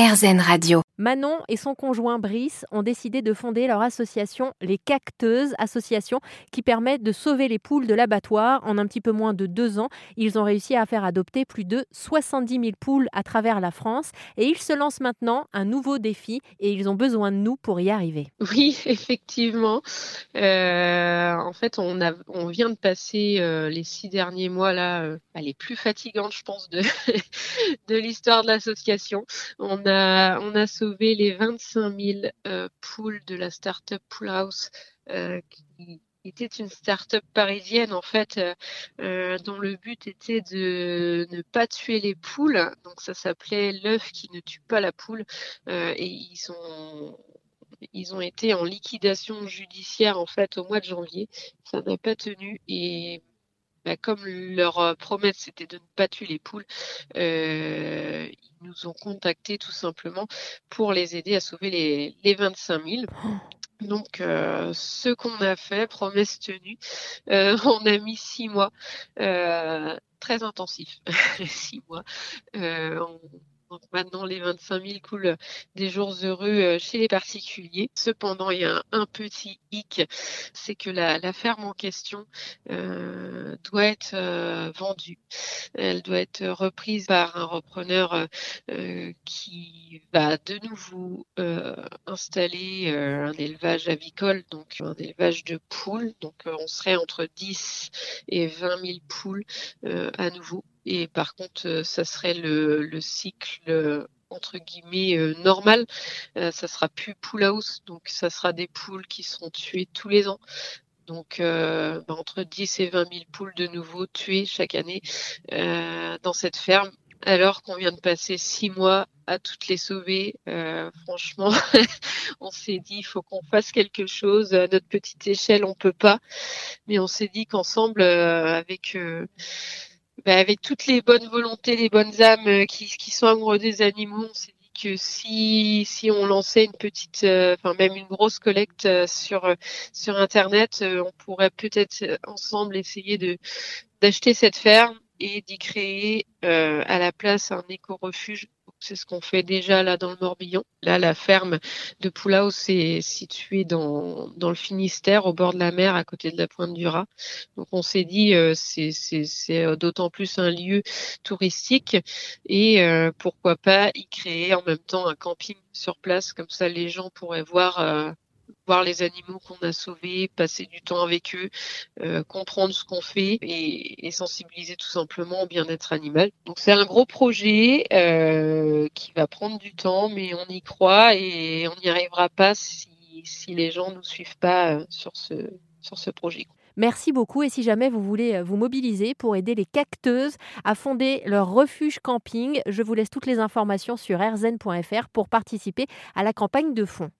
RZN Radio. Manon et son conjoint Brice ont décidé de fonder leur association Les Cacteuses, association qui permet de sauver les poules de l'abattoir. En un petit peu moins de deux ans, ils ont réussi à faire adopter plus de 70 000 poules à travers la France et ils se lancent maintenant un nouveau défi et ils ont besoin de nous pour y arriver. Oui, effectivement. Euh, en fait, on, vient de passer euh, les six derniers mois là, euh, les plus fatigantes, je pense, de, de l'histoire de l'association. On a, on a sauvé les 25 000 euh, poules de la startup Pool House euh, qui était une start-up parisienne en fait euh, dont le but était de ne pas tuer les poules. Donc ça s'appelait l'œuf qui ne tue pas la poule. Et ils ont ils ont été en liquidation judiciaire en fait au mois de janvier. Ça n'a pas tenu et bah, comme leur promesse c'était de ne pas tuer les poules, euh, ils nous ont contactés tout simplement pour les aider à sauver les, les 25 000. Donc, euh, ce qu'on a fait, promesse tenue, euh, on a mis six mois, euh, très intensif, six mois. On, donc maintenant, les 25 000 coulent des jours heureux euh, chez les particuliers. Cependant, il y a un, petit hic, c'est que la, ferme en question euh, doit être euh, vendue. Elle doit être reprise par un repreneur qui va de nouveau installer un élevage avicole, donc un élevage de poules. Donc on serait entre 10 et 20 000 poules à nouveau. Et par contre, euh, ça serait le, le cycle euh, entre guillemets euh, normal. ça sera plus pool house, donc ça sera des poules qui seront tuées tous les ans. Donc bah, entre 10 et 20 000 poules de nouveau tuées chaque année dans cette ferme. Alors qu'on vient de passer six mois à toutes les sauver, franchement, on s'est dit il faut qu'on fasse quelque chose à notre petite échelle, on peut pas. Mais on s'est dit qu'ensemble, avec bah, avec toutes les bonnes volontés, les bonnes âmes euh, qui, qui sont amoureux des animaux, on s'est dit que si, si on lançait une petite, euh, enfin même une grosse collecte euh, sur, sur Internet, on pourrait peut-être ensemble essayer de d'acheter cette ferme et d'y créer à la place un éco-refuge c'est ce qu'on fait déjà là dans le Morbihan. Là, la ferme de Poulaos est située dans, dans le Finistère, au bord de la mer, à côté de la Pointe du Raz. Donc, on s'est dit, euh, c'est euh, d'autant plus un lieu touristique et euh, pourquoi pas y créer en même temps un camping sur place, comme ça les gens pourraient voir voir les animaux qu'on a sauvés, passer du temps avec eux, euh, comprendre ce qu'on fait et, sensibiliser tout simplement au bien-être animal. Donc c'est un gros projet euh, qui va prendre du temps, mais on y croit et on n'y arrivera pas si, les gens ne nous suivent pas euh, sur ce, sur ce projet. Merci beaucoup et si jamais vous voulez vous mobiliser pour aider les cacteuses à fonder leur refuge camping, je vous laisse toutes les informations sur rzn.fr pour participer à la campagne de fonds.